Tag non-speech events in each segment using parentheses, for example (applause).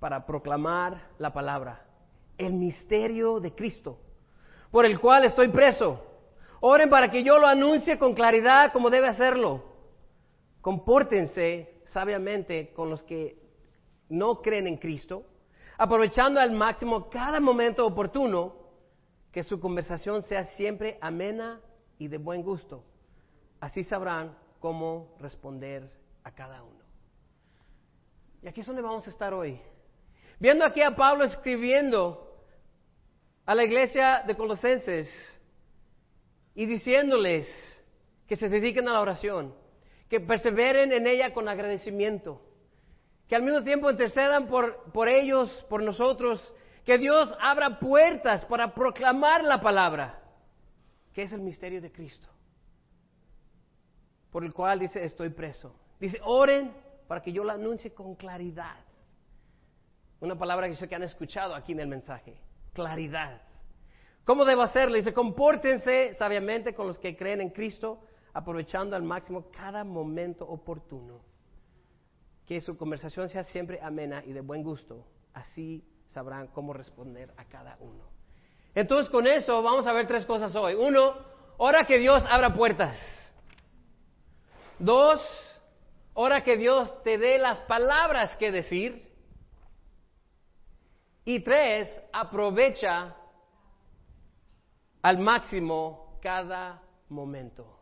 para proclamar la palabra, el misterio de Cristo, por el cual estoy preso. Oren para que yo lo anuncie con claridad como debe hacerlo. Compórtense sabiamente con los que no creen en Cristo, aprovechando al máximo cada momento oportuno, que su conversación sea siempre amena y de buen gusto. Así sabrán cómo responder a cada uno. Y aquí es donde vamos a estar hoy. Viendo aquí a Pablo escribiendo a la iglesia de Colosenses y diciéndoles que se dediquen a la oración, que perseveren en ella con agradecimiento, que al mismo tiempo intercedan por, por ellos, por nosotros, que Dios abra puertas para proclamar la palabra, que es el misterio de Cristo, por el cual dice, estoy preso. Dice, oren para que yo la anuncie con claridad. Una palabra que sé que han escuchado aquí en el mensaje, claridad. ¿Cómo debo hacerlo? Dice, compórtense sabiamente con los que creen en Cristo, aprovechando al máximo cada momento oportuno. Que su conversación sea siempre amena y de buen gusto. Así sabrán cómo responder a cada uno. Entonces con eso vamos a ver tres cosas hoy. Uno, ora que Dios abra puertas. Dos, ora que Dios te dé las palabras que decir. Y tres, aprovecha al máximo cada momento.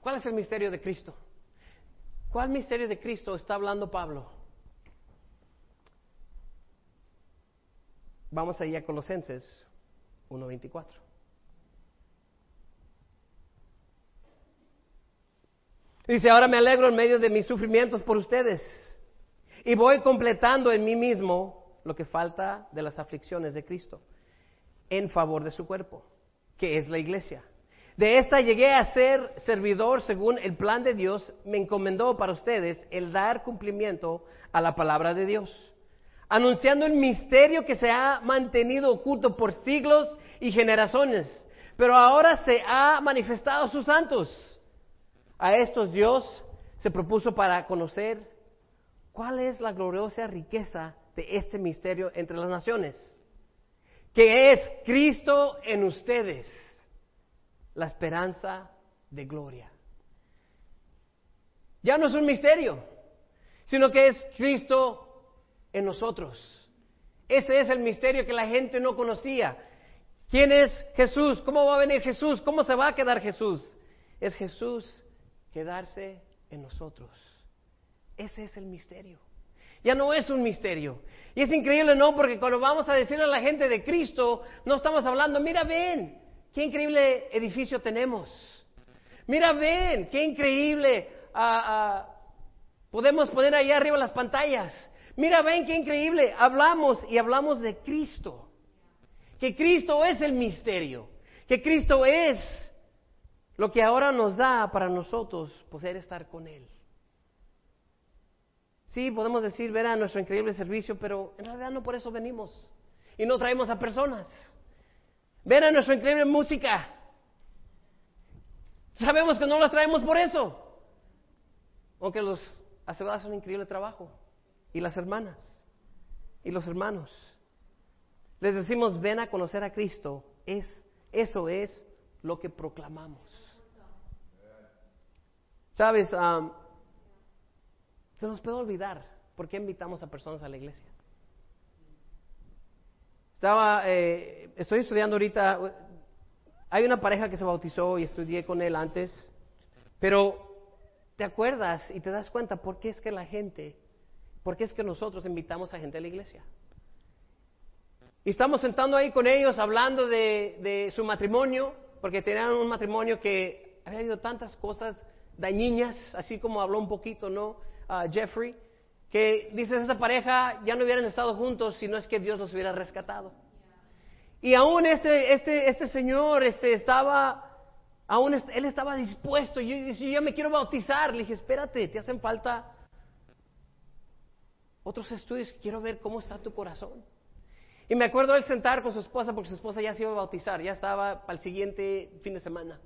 ¿Cuál es el misterio de Cristo? ¿Cuál misterio de Cristo está hablando Pablo? Vamos allá a Colosenses 1.24. Dice, ahora me alegro en medio de mis sufrimientos por ustedes y voy completando en mí mismo lo que falta de las aflicciones de Cristo en favor de su cuerpo, que es la iglesia. De esta llegué a ser servidor según el plan de Dios, me encomendó para ustedes el dar cumplimiento a la palabra de Dios, anunciando el misterio que se ha mantenido oculto por siglos y generaciones, pero ahora se ha manifestado a sus santos. A estos Dios se propuso para conocer cuál es la gloriosa riqueza de este misterio entre las naciones, que es Cristo en ustedes la esperanza de gloria. Ya no es un misterio, sino que es Cristo en nosotros. Ese es el misterio que la gente no conocía. ¿Quién es Jesús? ¿Cómo va a venir Jesús? ¿Cómo se va a quedar Jesús? Es Jesús quedarse en nosotros. Ese es el misterio. Ya no es un misterio. Y es increíble, ¿no? Porque cuando vamos a decirle a la gente de Cristo, no estamos hablando, mira, ven, qué increíble edificio tenemos. Mira, ven, qué increíble. Ah, ah, podemos poner ahí arriba las pantallas. Mira, ven, qué increíble. Hablamos y hablamos de Cristo. Que Cristo es el misterio. Que Cristo es lo que ahora nos da para nosotros poder estar con Él. Sí, podemos decir, ver a nuestro increíble servicio, pero en realidad no por eso venimos. Y no traemos a personas. Ven a nuestra increíble música. Sabemos que no las traemos por eso. Aunque los asegurados hacen un increíble trabajo. Y las hermanas. Y los hermanos. Les decimos, ven a conocer a Cristo. Es, eso es lo que proclamamos. Sabes, se nos puede olvidar por qué invitamos a personas a la iglesia. Estaba, eh, estoy estudiando ahorita, hay una pareja que se bautizó y estudié con él antes, pero te acuerdas y te das cuenta por qué es que la gente, por qué es que nosotros invitamos a gente a la iglesia. Y estamos sentando ahí con ellos hablando de, su matrimonio, porque tenían un matrimonio que había habido tantas cosas dañinas, así como habló un poquito, ¿no? Uh, Jeffrey que dices, esa pareja ya no hubieran estado juntos si no es que Dios los hubiera rescatado. Y aún este, este, este señor este, estaba, aún él estaba dispuesto. Yo yo ya me quiero bautizar. Le dije, espérate, te hacen falta otros estudios. Quiero ver cómo está tu corazón. Y me acuerdo él sentar con su esposa, porque su esposa ya se iba a bautizar, ya estaba para el siguiente fin de semana.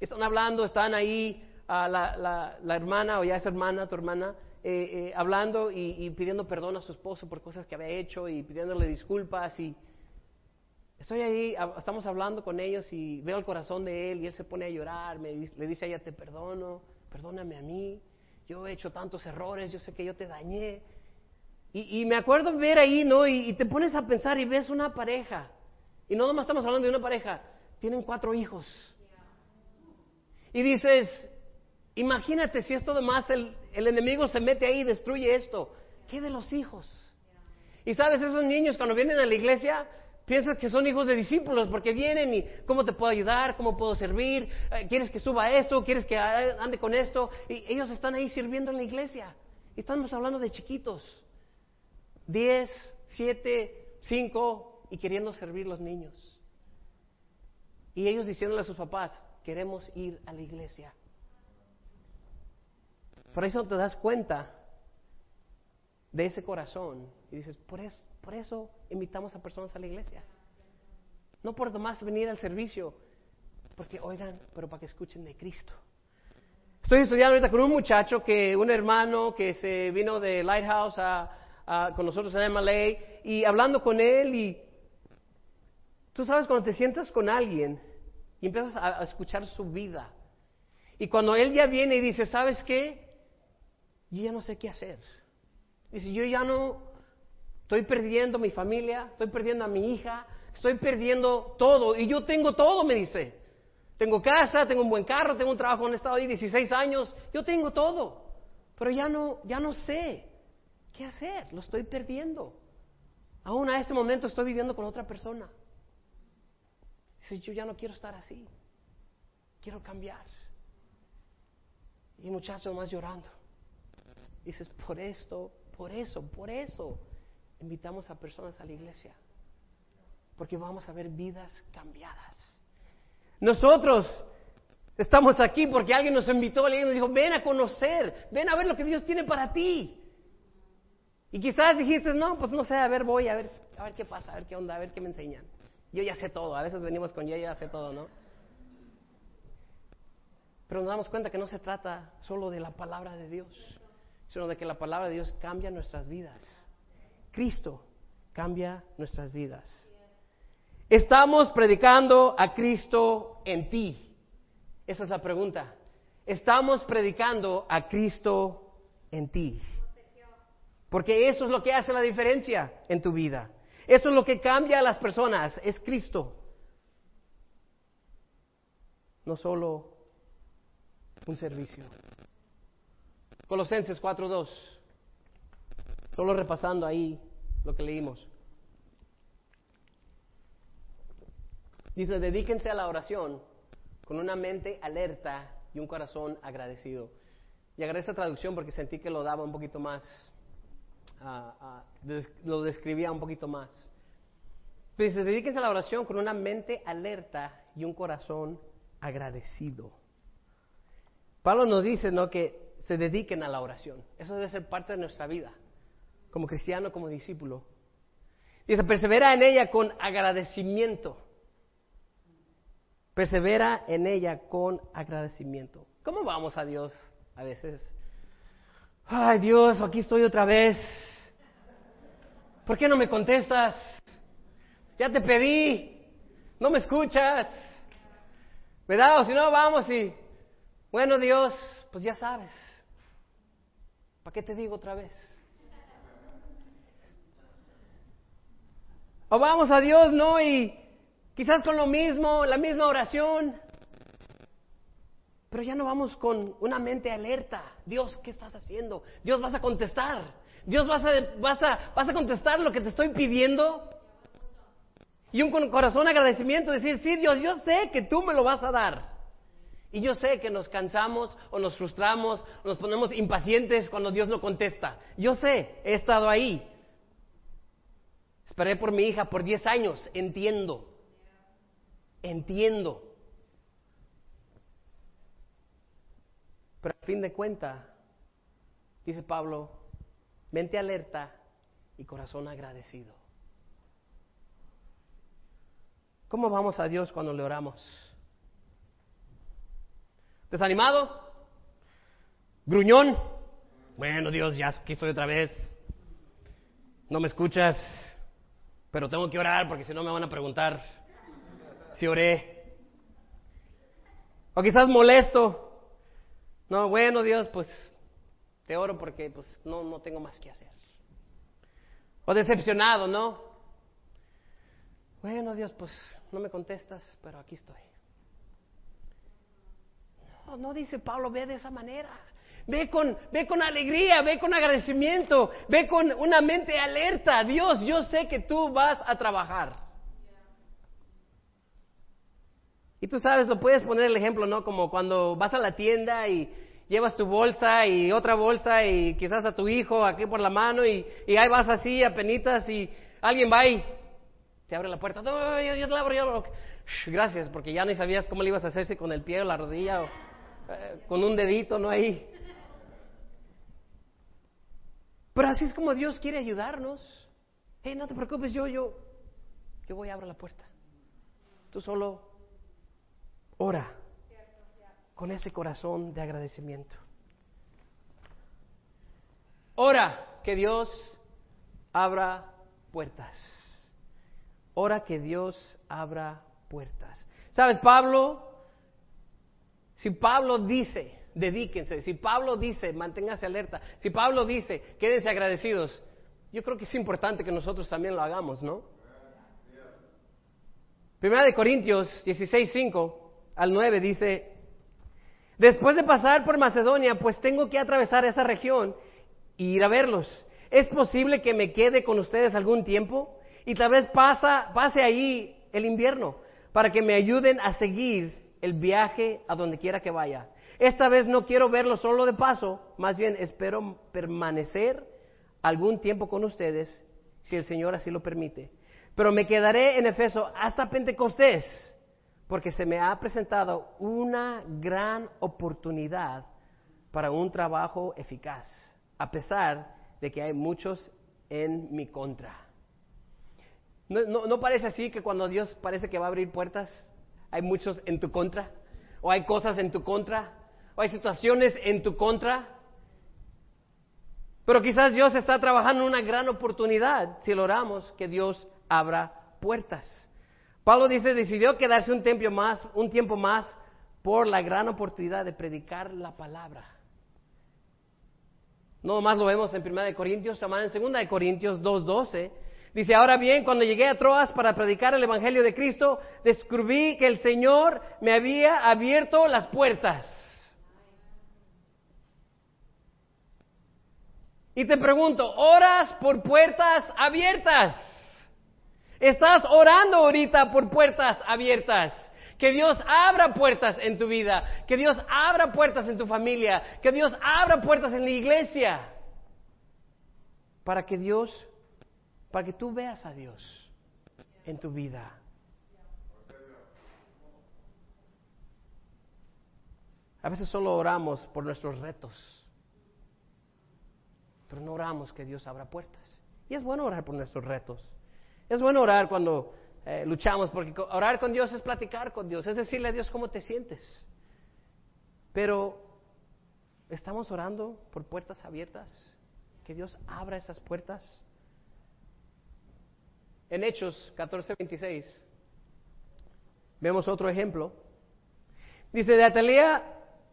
Están hablando, están ahí a la, la, la hermana, o ya es hermana, tu hermana, eh, eh, hablando y, y pidiendo perdón a su esposo por cosas que había hecho y pidiéndole disculpas y estoy ahí, a- estamos hablando con ellos y veo el corazón de él y él se pone a llorar, me, le dice a ella, te perdono, perdóname a mí, yo he hecho tantos errores, yo sé que yo te dañé. Y, y me acuerdo ver ahí, ¿no? Y, y te pones a pensar y ves una pareja, y no nomás estamos hablando de una pareja, tienen cuatro hijos. Y dices, imagínate si esto demás el, el enemigo se mete ahí y destruye esto. ¿Qué de los hijos? Y sabes, esos niños cuando vienen a la iglesia piensan que son hijos de discípulos porque vienen y cómo te puedo ayudar, cómo puedo servir, Eh, quieres que suba esto, quieres que a- ande con esto. Y ellos están ahí sirviendo en la iglesia. Estamos hablando de chiquitos, 10, 7, 5 y queriendo servir los niños. Y ellos diciéndole a sus papás, queremos ir a la iglesia. Por eso te das cuenta de ese corazón y dices, por eso, por eso invitamos a personas a la iglesia. No por nomás venir al servicio, porque oigan, pero para que escuchen de Cristo. Estoy estudiando ahorita con un muchacho que, un hermano que se vino de Lighthouse a, a- con nosotros en MLA y hablando con él y tú sabes cuando te sientas con alguien y empiezas a, a escuchar su vida y cuando él ya viene y dice, ¿sabes qué? Yo ya no sé qué hacer. Dice, yo ya no estoy perdiendo mi familia, estoy perdiendo a mi hija, estoy perdiendo todo y yo tengo todo, me dice. Tengo casa, tengo un buen carro, tengo un trabajo en estado ahí 16 años, yo tengo todo, pero ya no, ya no sé qué hacer, lo estoy perdiendo. Aún a este momento estoy viviendo con otra persona. Dice, yo ya no quiero estar así, quiero cambiar. Y muchacho más llorando. Dices, por esto, por eso, por eso invitamos a personas a la iglesia. Porque vamos a ver vidas cambiadas. Nosotros estamos aquí porque alguien nos invitó, alguien nos dijo, ven a conocer, ven a ver lo que Dios tiene para ti. Y quizás dijiste, no, pues no sé, a ver, voy, a ver, a ver qué pasa, a ver qué onda, a ver qué me enseñan. Yo ya sé todo, a veces venimos con yo ya sé todo, ¿no? Pero nos damos cuenta que no se trata solo de la palabra de Dios, sino de que la palabra de Dios cambia nuestras vidas. Cristo cambia nuestras vidas. Estamos predicando a Cristo en ti. Esa es la pregunta. Estamos predicando a Cristo en ti. Porque eso es lo que hace la diferencia en tu vida. Eso es lo que cambia a las personas. Es Cristo. No solo un servicio. Colosenses 4.2. Solo repasando ahí lo que leímos. Dice, dedíquense a la oración con una mente alerta y un corazón agradecido. Y agarré esta traducción porque sentí que lo daba un poquito más, ah, ah, lo describía un poquito más. Dice, dedíquense a la oración con una mente alerta y un corazón agradecido. Pablo nos dice, ¿no?, que se dediquen a la oración. Eso debe ser parte de nuestra vida, como cristiano, como discípulo. Dice, persevera en ella con agradecimiento. Persevera en ella con agradecimiento. ¿Cómo vamos a Dios a veces? Ay Dios, aquí estoy otra vez. ¿Por qué no me contestas? Ya te pedí, no me escuchas. ¿Verdad? O si no, vamos y, bueno Dios, pues ya sabes. ¿Para qué te digo otra vez? O vamos a Dios, ¿no? Y quizás con lo mismo, la misma oración. Pero ya no vamos con una mente alerta. Dios, ¿qué estás haciendo? Dios, vas a contestar. Dios, vas a, vas a, vas a contestar lo que te estoy pidiendo. Y un corazón de agradecimiento, decir, sí, Dios, yo sé que tú me lo vas a dar. Y yo sé que nos cansamos o nos frustramos, o nos ponemos impacientes cuando Dios no contesta. Yo sé, he estado ahí. Esperé por mi hija por 10 años, entiendo. Entiendo. Pero a fin de cuentas, dice Pablo, mente alerta y corazón agradecido. ¿Cómo vamos a Dios cuando le oramos? ¿Desanimado? Gruñón. Bueno, Dios, ya aquí estoy otra vez. No me escuchas, pero tengo que orar porque si no me van a preguntar si oré. O quizás molesto. No, bueno, Dios, pues te oro porque pues no, no tengo más que hacer. O decepcionado, ¿no? Bueno, Dios, pues no me contestas, pero aquí estoy. No, dice Pablo, ve de esa manera. Ve con, ve con alegría, ve con agradecimiento, ve con una mente alerta. Dios, yo sé que tú vas a trabajar. Y tú sabes, lo puedes poner el ejemplo, ¿no? Como cuando vas a la tienda y llevas tu bolsa y otra bolsa y quizás a tu hijo aquí por la mano y, ahí vas así a penitas y alguien va y te abre la puerta. No, yo, yo te la abro, yo Gracias, porque ya ni sabías cómo le ibas a hacerse con el pie o la rodilla o eh, con un dedito, ¿no? Ahí. Pero así es como Dios quiere ayudarnos. Hey, no te preocupes, yo, yo, yo voy a abrir la puerta. Tú solo ora con ese corazón de agradecimiento. Ora que Dios abra puertas. Ora que Dios abra puertas. ¿Sabes, Pablo? Si Pablo dice dedíquense. Si Pablo dice, manténgase alerta. Si Pablo dice, quédense agradecidos. Yo creo que es importante que nosotros también lo hagamos, ¿no? Primera de Corintios 16, 5 al 9 dice, después de pasar por Macedonia, pues tengo que atravesar esa región e ir a verlos. ¿Es posible que me quede con ustedes algún tiempo? Y tal vez pase ahí el invierno para que me ayuden a seguir el viaje a donde quiera que vaya. Esta vez no quiero verlo solo de paso, más bien espero permanecer algún tiempo con ustedes, si el Señor así lo permite. Pero me quedaré en Efeso hasta Pentecostés, porque se me ha presentado una gran oportunidad para un trabajo eficaz, a pesar de que hay muchos en mi contra. ¿No, parece así que cuando Dios parece que va a abrir puertas, hay muchos en tu contra? ¿O hay cosas en tu contra? o hay situaciones en tu contra. Pero quizás Dios está trabajando en una gran oportunidad si lo oramos, que Dios abra puertas. Pablo dice, decidió quedarse un tiempo más, un tiempo más por la gran oportunidad de predicar la palabra. No más lo vemos en 1 de Corintios, en 2 de Corintios 2.12. Dice, ahora bien, cuando llegué a Troas para predicar el Evangelio de Cristo, descubrí que el Señor me había abierto las puertas. Y te pregunto, ¿oras por puertas abiertas? ¿Estás orando ahorita por puertas abiertas? Que Dios abra puertas en tu vida, que Dios abra puertas en tu familia, que Dios abra puertas en la iglesia. Para que Dios, para que tú veas a Dios en tu vida. A veces solo oramos por nuestros retos pero no oramos que Dios abra puertas. Y es bueno orar por nuestros retos. Es bueno orar cuando eh, luchamos, porque orar con Dios es platicar con Dios, es decirle a Dios cómo te sientes. Pero estamos orando por puertas abiertas, que Dios abra esas puertas. En Hechos 14:26 vemos otro ejemplo. Dice, de Atalía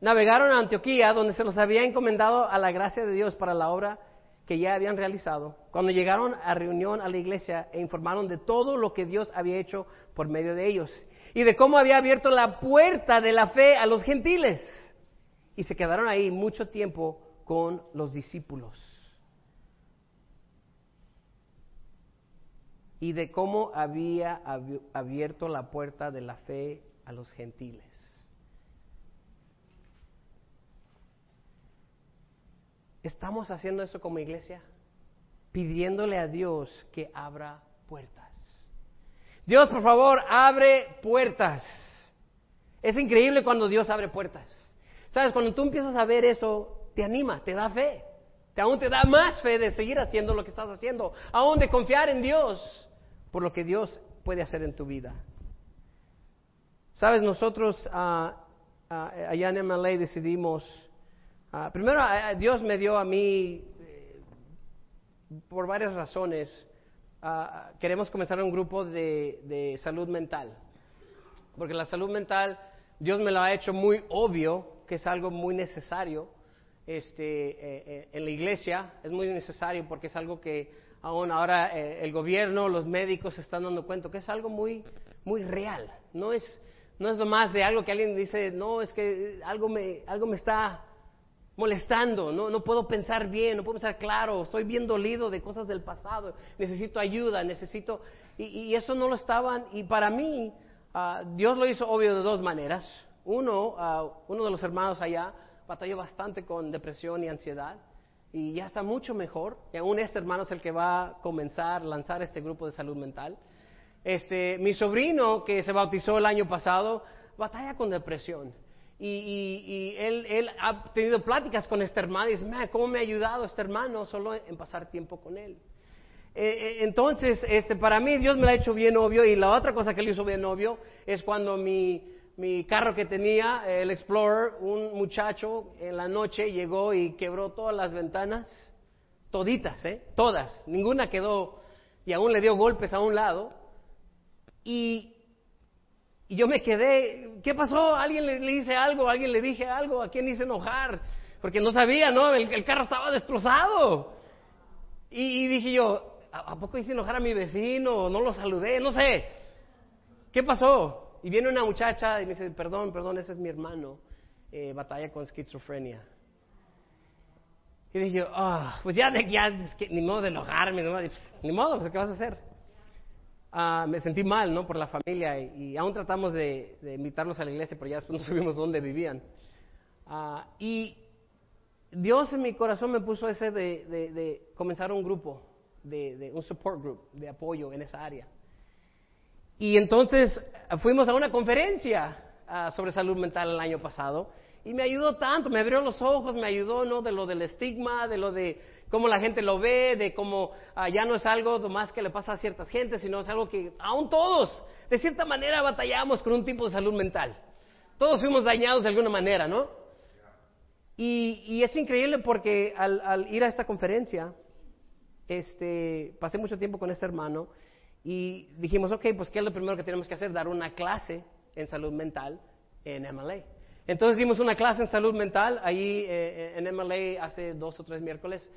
navegaron a Antioquía, donde se los había encomendado a la gracia de Dios para la obra que ya habían realizado. Cuando llegaron a reunión a la iglesia e informaron de todo lo que Dios había hecho por medio de ellos y de cómo había abierto la puerta de la fe a los gentiles. Y se quedaron ahí mucho tiempo con los discípulos. Y de cómo había abierto la puerta de la fe a los gentiles. ¿Estamos haciendo eso como iglesia? Pidiéndole a Dios que abra puertas. Dios, por favor, abre puertas. Es increíble cuando Dios abre puertas. Sabes, cuando tú empiezas a ver eso, te anima, te da fe. Aún te da más fe de seguir haciendo lo que estás haciendo. Aún de confiar en Dios por lo que Dios puede hacer en tu vida. Sabes, nosotros uh, allá en MLA decidimos Ah, primero, ah, Dios me dio a mí, eh, por varias razones, ah, queremos comenzar un grupo de salud mental. Porque la salud mental, Dios me lo ha hecho muy obvio, que es algo muy necesario este, eh, eh, en la iglesia, es muy necesario porque es algo que aún ahora eh, el gobierno, los médicos se están dando cuenta que es algo muy, muy real. No es, no es más de algo que alguien dice, no, es que algo me, algo me está molestando, no, no puedo pensar bien, no puedo pensar claro, estoy bien dolido de cosas del pasado, necesito ayuda, necesito... Y, eso no lo estaban, y para mí, ah, Dios lo hizo obvio de dos maneras. Uno, ah, uno de los hermanos allá batalló bastante con depresión y ansiedad, y ya está mucho mejor, y aún este hermano es el que va a comenzar, lanzar este grupo de salud mental. Este, mi sobrino, que se bautizó el año pasado, batalla con depresión. Y, él, él, ha tenido pláticas con este hermano y dice, ¿cómo me ha ayudado este hermano solo en pasar tiempo con él? Eh, eh, entonces, este, para mí Dios me lo ha hecho bien obvio y la otra cosa que le hizo bien obvio es cuando mi, mi carro que tenía, el Explorer, un muchacho en la noche llegó y quebró todas las ventanas, toditas, ¿eh? Todas, ninguna quedó y aún le dio golpes a un lado. Y yo me quedé, ¿qué pasó? ¿Alguien le, dice algo? ¿Alguien le dije algo? ¿A quién hice enojar? Porque no sabía, ¿no? El, carro estaba destrozado. Y, dije yo, ¿a, poco hice enojar a mi vecino? ¿No lo saludé? No sé. ¿Qué pasó? Y viene una muchacha y me dice, perdón, perdón, ese es mi hermano. Eh, batalla con esquizofrenia. Y dije, ah, pues ya, ni modo de enojarme, ni modo, pues, ¿qué vas a hacer? Ah, me sentí mal, ¿no? Por la familia y, aún tratamos de, invitarlos a la iglesia, pero ya después (laughs) no supimos dónde vivían. Ah, y Dios en mi corazón me puso ese de, comenzar un grupo, de, un support group, de apoyo en esa área. Y entonces fuimos a una conferencia ah, sobre salud mental el año pasado y me ayudó tanto, me abrió los ojos, me ayudó, ¿no? De lo del estigma, de lo de cómo la gente lo ve, de cómo ah, ya no es algo más que le pasa a ciertas gentes, sino es algo que aún todos, de cierta manera, batallamos con un tipo de salud mental. Todos fuimos dañados de alguna manera, ¿no? Y, es increíble porque al, ir a esta conferencia, este, pasé mucho tiempo con este hermano y dijimos, ok, pues ¿qué es lo primero que tenemos que hacer? Dar una clase en salud mental en MLA. Entonces dimos una clase en salud mental ahí eh, en MLA hace dos o tres miércoles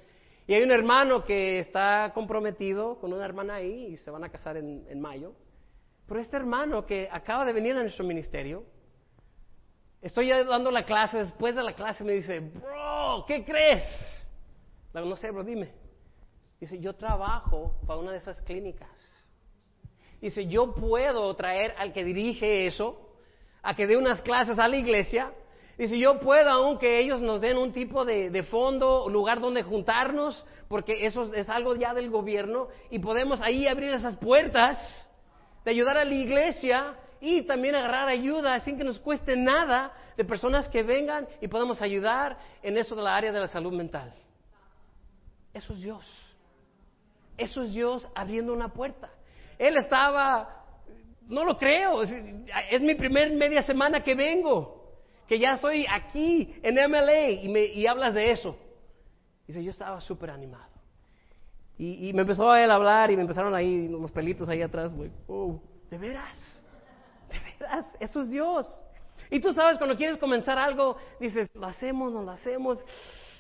y hay un hermano que está comprometido con una hermana ahí y se van a casar en, mayo. Pero este hermano que acaba de venir a nuestro ministerio, estoy ya dando la clase, después de la clase me dice, bro, ¿qué crees? No sé, bro, dime. Dice, yo trabajo para una de esas clínicas. Dice, yo puedo traer al que dirige eso a que dé unas clases a la iglesia si yo puedo, aunque ellos nos den un tipo de, de fondo, lugar donde juntarnos, porque eso es algo ya del gobierno, y podemos ahí abrir esas puertas de ayudar a la iglesia y también agarrar ayuda sin que nos cueste nada de personas que vengan y podamos ayudar en eso de la área de la salud mental. Eso es Dios. Eso es Dios abriendo una puerta. Él estaba, no lo creo, es mi primer media semana que vengo que ya soy aquí en MLA y, me, y hablas de eso. Dice, yo estaba súper animado. Y, me empezó a él a hablar y me empezaron ahí los pelitos ahí atrás, güey. Oh, ¿de veras? ¿De veras? Eso es Dios. Y tú sabes, cuando quieres comenzar algo, dices, ¿lo hacemos, no lo hacemos?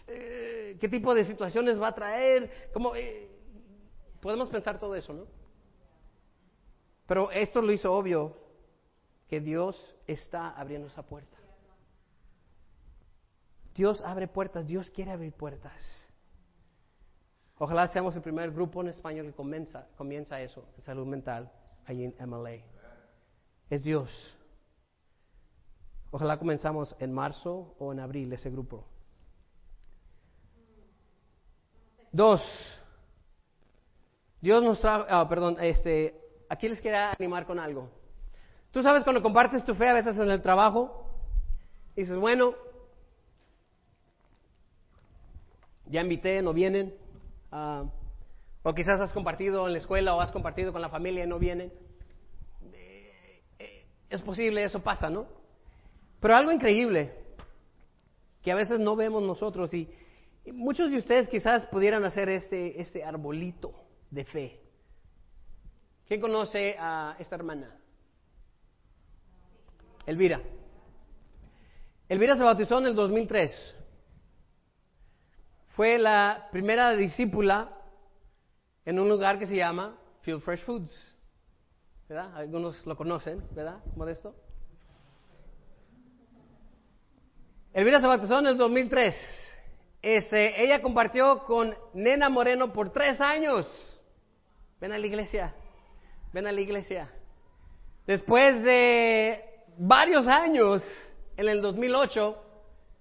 Eh, ¿Qué tipo de situaciones va a traer? ¿Cómo, eh, podemos pensar todo eso, ¿no? Pero esto lo hizo obvio, que Dios está abriendo esa puerta. Dios abre puertas, Dios quiere abrir puertas. Ojalá seamos el primer grupo en español que comienza, comienza eso, en salud mental, allí en MLA. Es Dios. Ojalá comenzamos en marzo o en abril ese grupo. Dos. Dios nos trae, ah, perdón, este, aquí les quería animar con algo. Tú sabes cuando compartes tu fe a veces en el trabajo, dices, bueno, ya invité, no vienen. Ah, o quizás has compartido en la escuela o has compartido con la familia y no vienen. Eh, eh, es posible, eso pasa, ¿no? Pero algo increíble. que a veces no vemos nosotros y, y muchos de ustedes quizás pudieran hacer este, este arbolito de fe. ¿Quién conoce a esta hermana? Elvira. Elvira se bautizó en el 2003. Fue la primera discípula en un lugar que se llama Field Fresh Foods. ¿Verdad? Algunos lo conocen, ¿verdad? Modesto. Elvira se bautizó en el 2003. Este, ella compartió con Nena Moreno por tres años. Ven a la iglesia. Ven a la iglesia. Después de varios años, en el 2008,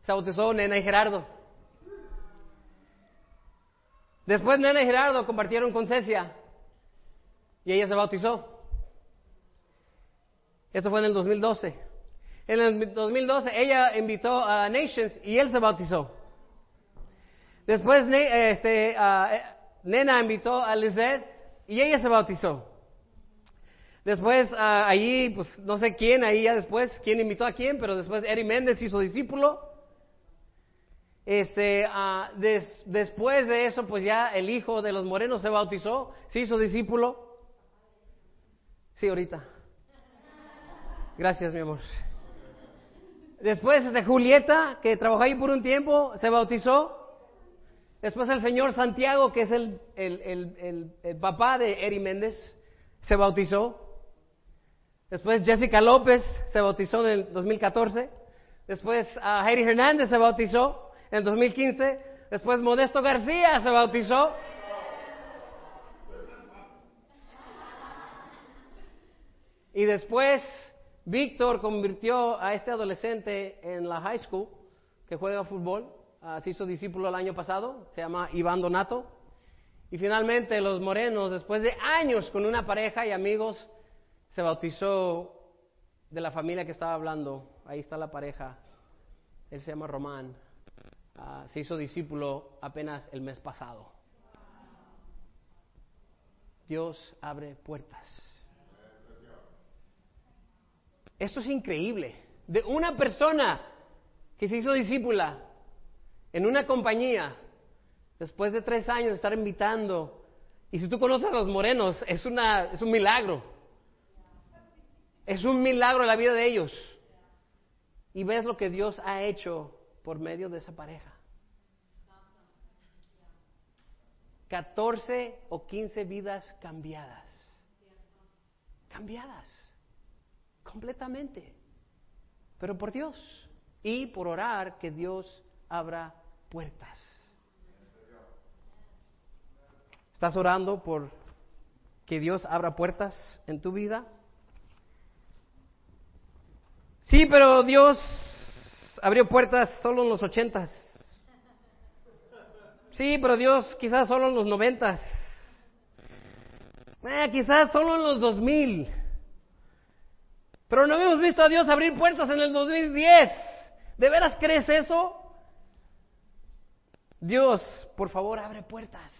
se bautizó Nena y Gerardo. Después Nena y Gerardo compartieron con Cecia y ella se bautizó. Esto fue en el 2012. En el 2012 ella invitó a Nations y él se bautizó. Después este, Nena invitó a Lizette y ella se bautizó. Después allí, pues no sé quién, ahí ya después, quién invitó a quién, pero después Eri Méndez hizo discípulo. Este, después de eso, pues ya el hijo de los morenos se bautizó, se hizo discípulo. Sí, ahorita. Gracias, mi amor. Después de este, Julieta, que trabajó ahí por un tiempo, se bautizó. Después el señor Santiago, que es el, el, el papá de Eri Méndez, se bautizó. Después Jessica López se bautizó en el 2014. Después uh, Heidi Hernández se bautizó en el 2015. Después Modesto García se bautizó. Y después Víctor convirtió a este adolescente en la high school que juega fútbol. Uh, se hizo discípulo el año pasado. Se llama Iván Donato. Y finalmente los morenos, después de años con una pareja y amigos, se bautizó de la familia que estaba hablando. Ahí está la pareja. Él se llama Román. Ah, se hizo discípulo apenas el mes pasado. Dios abre puertas. Esto es increíble. De una persona que se hizo discípula en una compañía, después de tres años de estar invitando, y si tú conoces a los morenos, es, una, es un milagro. Es un milagro la vida de ellos. Y ves lo que Dios ha hecho por medio de esa pareja. 14 o 15 vidas cambiadas. Cambiadas. Completamente. Pero por Dios. Y por orar que Dios abra puertas. ¿Estás orando por que Dios abra puertas en tu vida? Sí, pero Dios abrió puertas solo en los ochentas. Sí, pero Dios quizás solo en los noventas. Eh, quizás solo en los dos mil. Pero no hemos visto a Dios abrir puertas en el 2010. ¿De veras crees eso? Dios, por favor, abre puertas.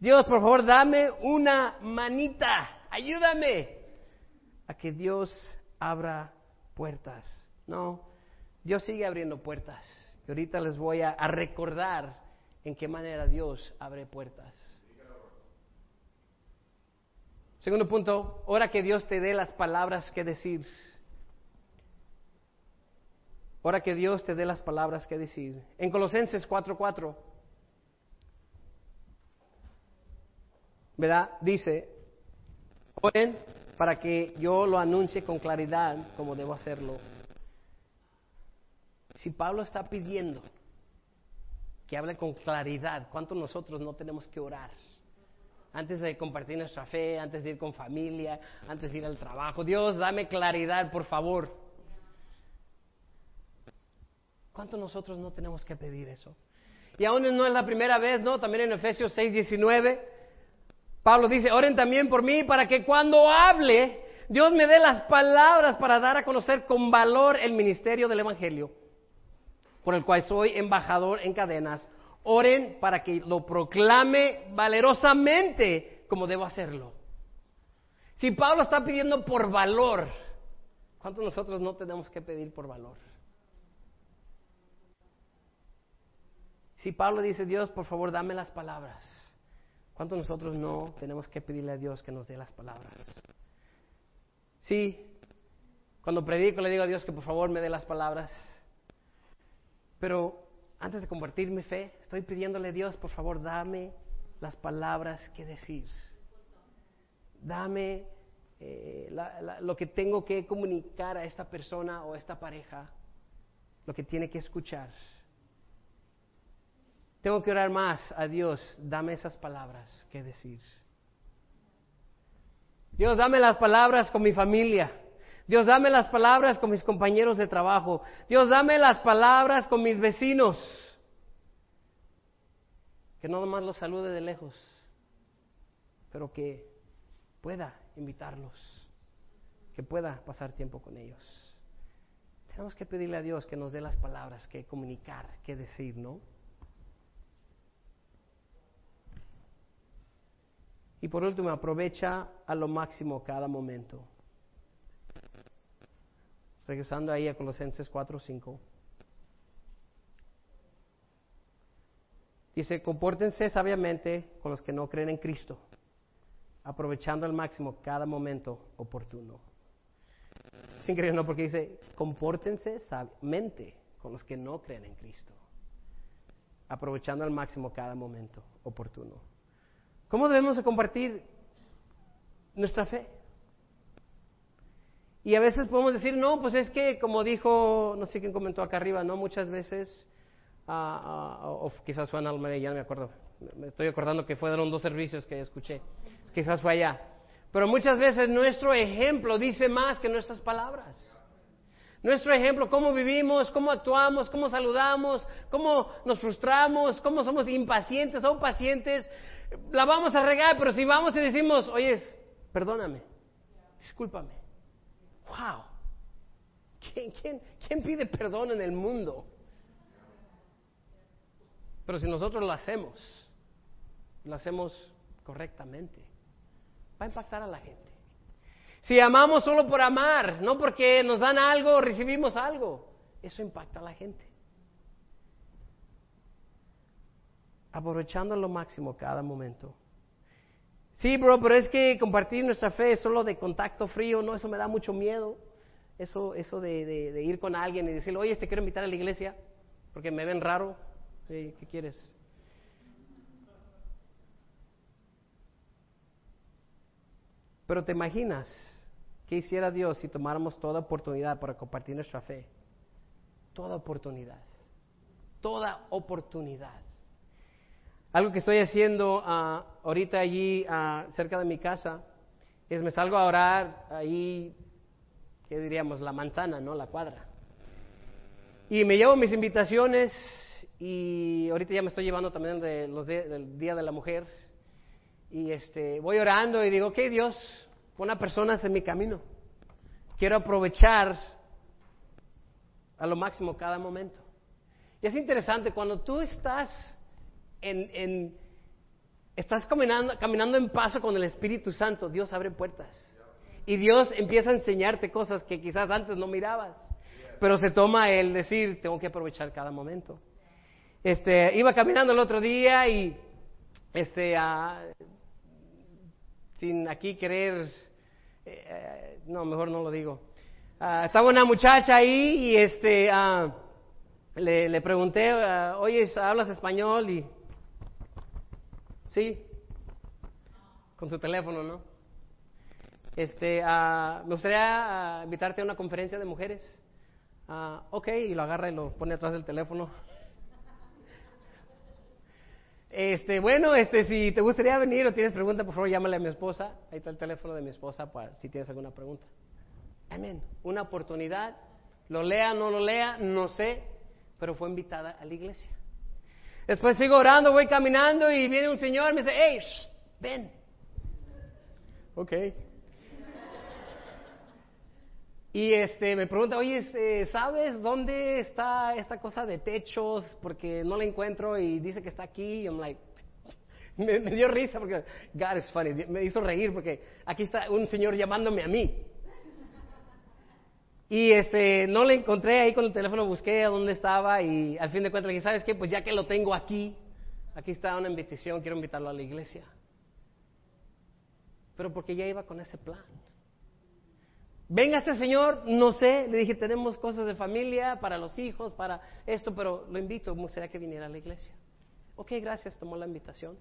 Dios, por favor, dame una manita. Ayúdame a que Dios abra puertas. No, Dios sigue abriendo puertas. Y ahorita les voy a, recordar en qué manera Dios abre puertas. Segundo punto, ora que Dios te dé las palabras que decir. Ora que Dios te dé las palabras que decir. En Colosenses 4:4, ¿verdad? Dice, oren para que yo lo anuncie con claridad como debo hacerlo. Si Pablo está pidiendo que hable con claridad, ¿cuánto nosotros no tenemos que orar? Antes de compartir nuestra fe, antes de ir con familia, antes de ir al trabajo. Dios, dame claridad, por favor. ¿Cuánto nosotros no tenemos que pedir eso? Y aún no es la primera vez, ¿no? También en Efesios 6, 19 Pablo dice, oren también por mí para que cuando hable, Dios me dé las palabras para dar a conocer con valor el ministerio del Evangelio, por el cual soy embajador en cadenas. Oren para que lo proclame valerosamente como debo hacerlo. Si Pablo está pidiendo por valor, ¿cuántos nosotros no tenemos que pedir por valor? Si Pablo dice, Dios, por favor, dame las palabras. ¿Cuántos nosotros no tenemos que pedirle a Dios que nos dé las palabras? Sí, cuando predico le digo a Dios que por favor me dé las palabras. Pero antes de compartir mi fe, estoy pidiéndole a Dios, por favor, dame las palabras que decir. Dame eh, lo que tengo que comunicar a esta persona o a esta pareja, lo que tiene que escuchar. Tengo que orar más a Dios, dame esas palabras que decir. Dios, dame las palabras con mi familia. Dios, dame las palabras con mis compañeros de trabajo. Dios, dame las palabras con mis vecinos. Que no nomás los salude de lejos, pero que pueda invitarlos, que pueda pasar tiempo con ellos. Tenemos que pedirle a Dios que nos dé las palabras que comunicar, que decir, ¿no? Y por último, aprovecha a lo máximo cada momento. Regresando ahí a Colosenses 4, 5. Dice, compórtense sabiamente con los que no creen en Cristo, aprovechando al máximo cada momento oportuno. Es increíble, ¿no? Porque dice, compórtense sabiamente con los que no creen en Cristo, aprovechando al máximo cada momento oportuno. ¿Cómo debemos de compartir nuestra fe? Y a veces podemos decir, no, pues es que, como dijo, no sé quién comentó acá arriba, ¿no? Muchas veces, ah, ah, o quizás fue en Almeida, ya no me acuerdo. Me estoy acordando que fueron dos servicios que escuché. Quizás fue allá. Pero muchas veces nuestro ejemplo dice más que nuestras palabras. Nuestro ejemplo, cómo vivimos, cómo actuamos, cómo saludamos, cómo nos frustramos, cómo somos impacientes o pacientes, la vamos a regar, pero si vamos y decimos, oye, perdóname, discúlpame, wow, ¿Quién, quién, pide perdón en el mundo? Pero si nosotros lo hacemos, lo hacemos correctamente, va a impactar a la gente. Si amamos solo por amar, no porque nos dan algo o recibimos algo, eso impacta a la gente. Aprovechando lo máximo cada momento. Sí, bro, pero es que compartir nuestra fe es solo de contacto frío, no, eso me da mucho miedo. Eso, eso de, ir con alguien y decirle, oye, te quiero invitar a la iglesia, porque me ven raro. ¿Qué quieres? Pero te imaginas qué hiciera Dios si tomáramos toda oportunidad para compartir nuestra fe. Toda oportunidad. Toda oportunidad. Algo que estoy haciendo uh, ahorita allí uh, cerca de mi casa es me salgo a orar ahí, ¿qué diríamos? La manzana, ¿no? La cuadra. Y me llevo mis invitaciones y ahorita ya me estoy llevando también de los del Día de la Mujer. Y este, voy orando y digo, ok Dios, pon a personas en mi camino. Quiero aprovechar a lo máximo cada momento. Y es interesante, cuando tú estás estás caminando, en paso con el Espíritu Santo, Dios abre puertas. Y Dios empieza a enseñarte cosas que quizás antes no mirabas. Pero se toma el decir, tengo que aprovechar cada momento. Este, iba caminando el otro día y, este, ah, sin aquí querer, eh, no, mejor no lo digo. Ah, estaba una muchacha ahí y este, ah, le, le, pregunté, oye, ¿hablas español? Y Sí, con su teléfono, ¿no? Este, uh, me gustaría uh, invitarte a una conferencia de mujeres. Uh, ok, y lo agarra y lo pone atrás del teléfono. Este, bueno, este, si te gustaría venir o tienes pregunta, por favor, llámale a mi esposa. Ahí está el teléfono de mi esposa para si tienes alguna pregunta. Amén. Una oportunidad, lo lea, no lo lea, no sé, pero fue invitada a la iglesia. Después sigo orando, voy caminando y viene un señor y me dice, hey, ven. Ok. Y este, me pregunta, oye, este, ¿sabes dónde está esta cosa de techos? Porque no la encuentro y dice que está aquí. Y I'm like, (laughs) me, me, dio risa porque, God is funny, me hizo reír porque aquí está un señor llamándome a mí. Y este, no le encontré ahí con el teléfono, busqué a dónde estaba y al fin de cuentas le dije, ¿sabes qué? Pues ya que lo tengo aquí, aquí está una invitación, quiero invitarlo a la iglesia. Pero porque ya iba con ese plan. Venga este señor, no sé, le dije, tenemos cosas de familia para los hijos, para esto, pero lo invito, me gustaría que viniera a la iglesia. Ok, gracias, tomó la invitación,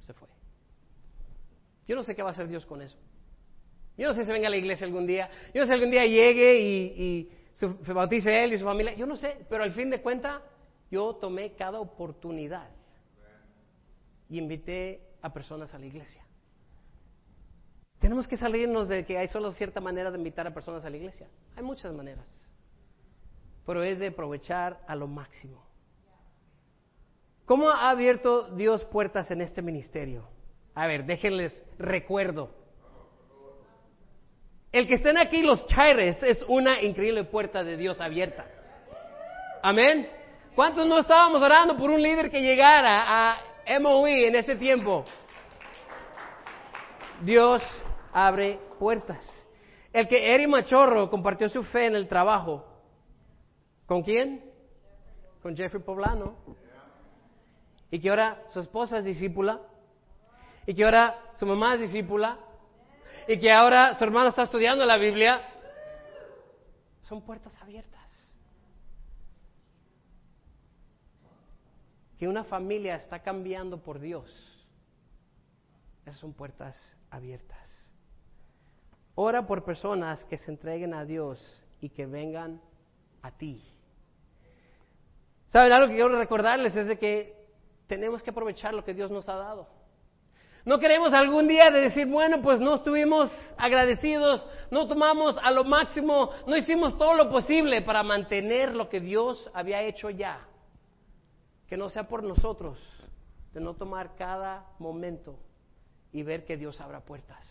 se fue. Yo no sé qué va a hacer Dios con eso. Yo no sé si venga a la iglesia algún día. Yo no sé si algún día llegue y, se bautice él y su familia. Yo no sé, pero al fin de cuentas yo tomé cada oportunidad y invité a personas a la iglesia. Tenemos que salirnos de que hay solo cierta manera de invitar a personas a la iglesia. Hay muchas maneras. Pero es de aprovechar a lo máximo. ¿Cómo ha abierto Dios puertas en este ministerio? A ver, déjenles recuerdo. El que estén aquí los chaires es una increíble puerta de Dios abierta. Amén. ¿Cuántos no estábamos orando por un líder que llegara a MOE en ese tiempo? Dios abre puertas. El que Eri Machorro compartió su fe en el trabajo. ¿Con quién? Con Jeffrey Poblano. Y que ahora su esposa es discípula. Y que ahora su mamá es discípula y que ahora su hermano está estudiando la Biblia, son puertas abiertas. Que una familia está cambiando por Dios, esas son puertas abiertas. Ora por personas que se entreguen a Dios y que vengan a ti. ¿Saben algo que quiero recordarles? Es de que tenemos que aprovechar lo que Dios nos ha dado. No queremos algún día de decir, bueno, pues no estuvimos agradecidos, no tomamos a lo máximo, no hicimos todo lo posible para mantener lo que Dios había hecho ya. Que no sea por nosotros, de no tomar cada momento y ver que Dios abra puertas.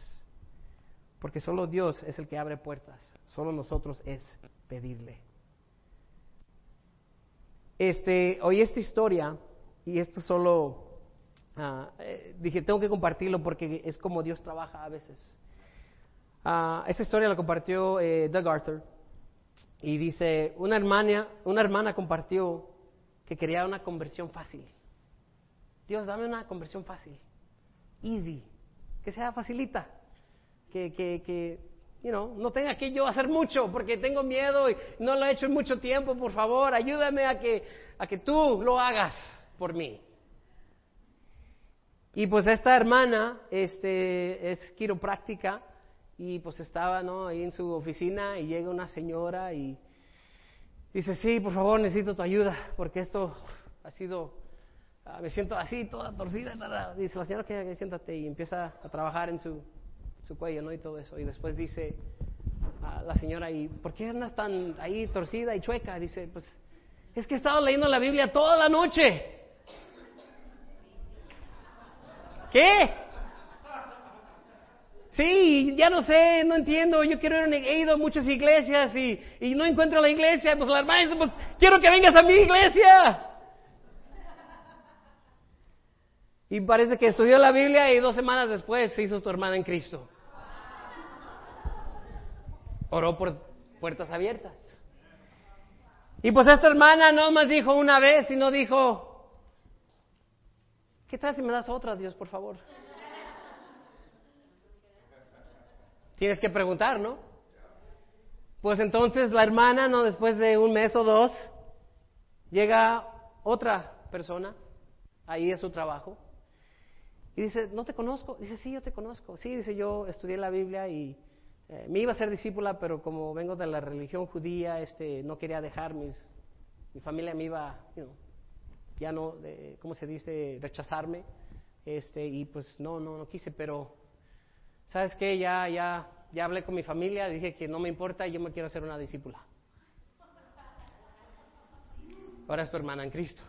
Porque solo Dios es el que abre puertas, solo nosotros es pedirle. Este, hoy esta historia, y esto solo Ah, eh, dije, tengo que compartirlo porque es como Dios trabaja a veces. Uh, esa historia la compartió eh, Doug Arthur y dice, una hermana, una hermana compartió que quería una conversión fácil. Dios, dame una conversión fácil, easy, que sea facilita, que, que, que you no tenga que yo hacer mucho porque tengo miedo y no lo he hecho en mucho tiempo, por favor, ayúdame a que, a que tú lo hagas por mí. Y pues esta hermana este, es quiropráctica y pues estaba ¿no? ahí en su oficina y llega una señora y dice, sí, por favor, necesito tu ayuda porque esto ha sido, ah, me siento así, toda torcida. Dice la señora que siéntate y empieza a trabajar en su, su cuello ¿no? y todo eso. Y después dice a la señora, ¿y por qué andas tan ahí torcida y chueca? Dice, pues es que he estado leyendo la Biblia toda la noche. ¿Qué? Sí, ya no sé, no entiendo, yo quiero ir, he ido a muchas iglesias y, y no encuentro la iglesia, pues la hermana dice, pues quiero que vengas a mi iglesia. Y parece que estudió la Biblia y dos semanas después se hizo tu hermana en Cristo. Oró por puertas abiertas. Y pues esta hermana no más dijo una vez, sino dijo, ¿Qué tal si me das otra, Dios, por favor? Tienes que preguntar, ¿no? Pues entonces la hermana, ¿no? Después de un mes o dos, llega otra persona ahí a su trabajo y dice, ¿no te conozco? Dice, sí, yo te conozco. Sí, dice, yo estudié la Biblia y eh, me iba a ser discípula, pero como vengo de la religión judía, este, no quería dejar mis, mi familia me iba, you ya no, ¿cómo se dice?, rechazarme, este, y pues no, no, no quise, pero, ¿sabes qué? Ya, ya, ya hablé con mi familia, dije que no me importa, yo me quiero hacer una discípula. Ahora es tu hermana en Cristo.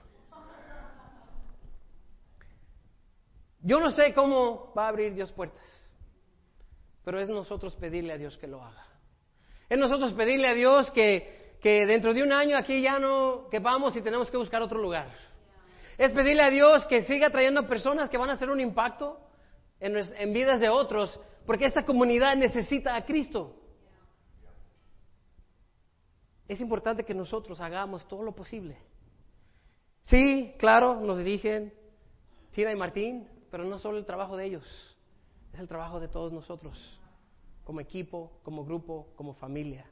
Yo no sé cómo va a abrir Dios puertas, pero es nosotros pedirle a Dios que lo haga. Es nosotros pedirle a Dios que, que dentro de un año aquí ya no que vamos y tenemos que buscar otro lugar. Es pedirle a Dios que siga trayendo personas que van a hacer un impacto en, vidas de otros, porque esta comunidad necesita a Cristo. es importante que nosotros hagamos todo lo posible. Sí, claro, nos dirigen Tina y Martín, pero no solo el trabajo de ellos, es el trabajo de todos nosotros, como equipo, como grupo, como familia.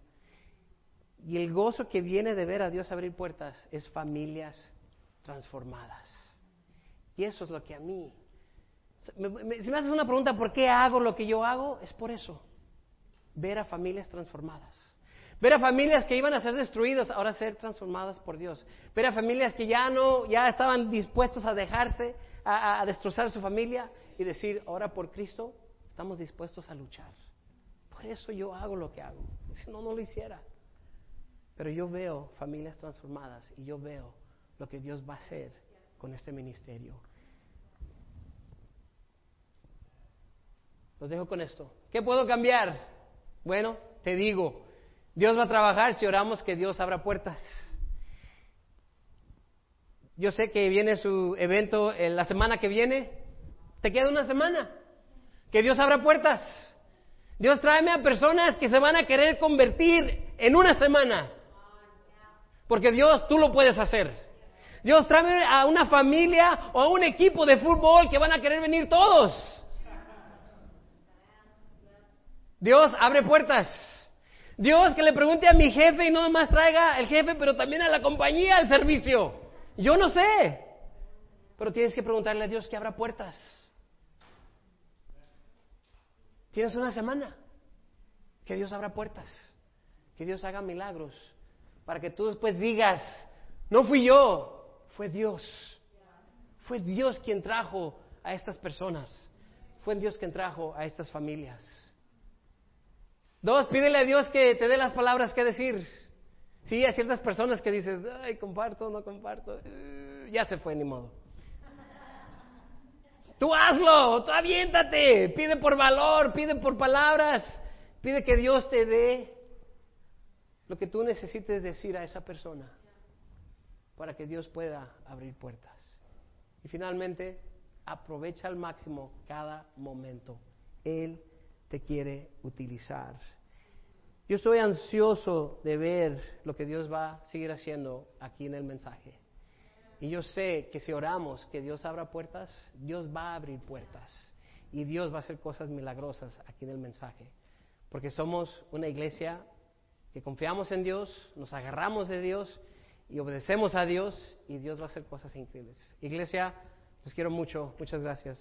Y el gozo que viene de ver a Dios abrir puertas es familias transformadas. Y eso es lo que a mí... si me haces una pregunta, ¿por qué hago lo que yo hago? Es por eso. Ver a familias transformadas. Ver a familias que iban a ser destruidas, ahora ser transformadas por Dios. Ver a familias que ya no, ya estaban dispuestos a dejarse, a, a destrozar su familia y decir, ahora por Cristo estamos dispuestos a luchar. Por eso yo hago lo que hago. Si no, no lo hiciera. Pero yo veo familias transformadas y yo veo lo que Dios va a hacer con este ministerio. Los dejo con esto. ¿Qué puedo cambiar? Bueno, te digo, Dios va a trabajar si oramos que Dios abra puertas. Yo sé que viene su evento en la semana que viene. Te queda una semana. Que Dios abra puertas. Dios tráeme a personas que se van a querer convertir en una semana. Porque Dios, tú lo puedes hacer. Dios, tráeme a una familia o a un equipo de fútbol que van a querer venir todos. Dios, abre puertas. Dios, que le pregunte a mi jefe y no nomás traiga el jefe, pero también a la compañía al servicio. Yo no sé. Pero tienes que preguntarle a Dios que abra puertas. Tienes una semana. Que Dios abra puertas. Que Dios haga milagros para que tú después digas, no fui yo, fue Dios. Fue Dios quien trajo a estas personas. Fue Dios quien trajo a estas familias. Dos, pídele a Dios que te dé las palabras que decir. Sí, hay ciertas personas que dices, ay, comparto, no comparto. Eh, ya se fue, ni modo. Tú hazlo, tú aviéntate, pide por valor, pide por palabras, pide que Dios te dé lo que tú necesites decir a esa persona para que Dios pueda abrir puertas. Y finalmente, aprovecha al máximo cada momento. Él te quiere utilizar. Yo estoy ansioso de ver lo que Dios va a seguir haciendo aquí en el mensaje. Y yo sé que si oramos que Dios abra puertas, Dios va a abrir puertas. Y Dios va a hacer cosas milagrosas aquí en el mensaje. Porque somos una iglesia que confiamos en Dios, nos agarramos de Dios y obedecemos a Dios y Dios va a hacer cosas increíbles. Iglesia, los quiero mucho. Muchas gracias.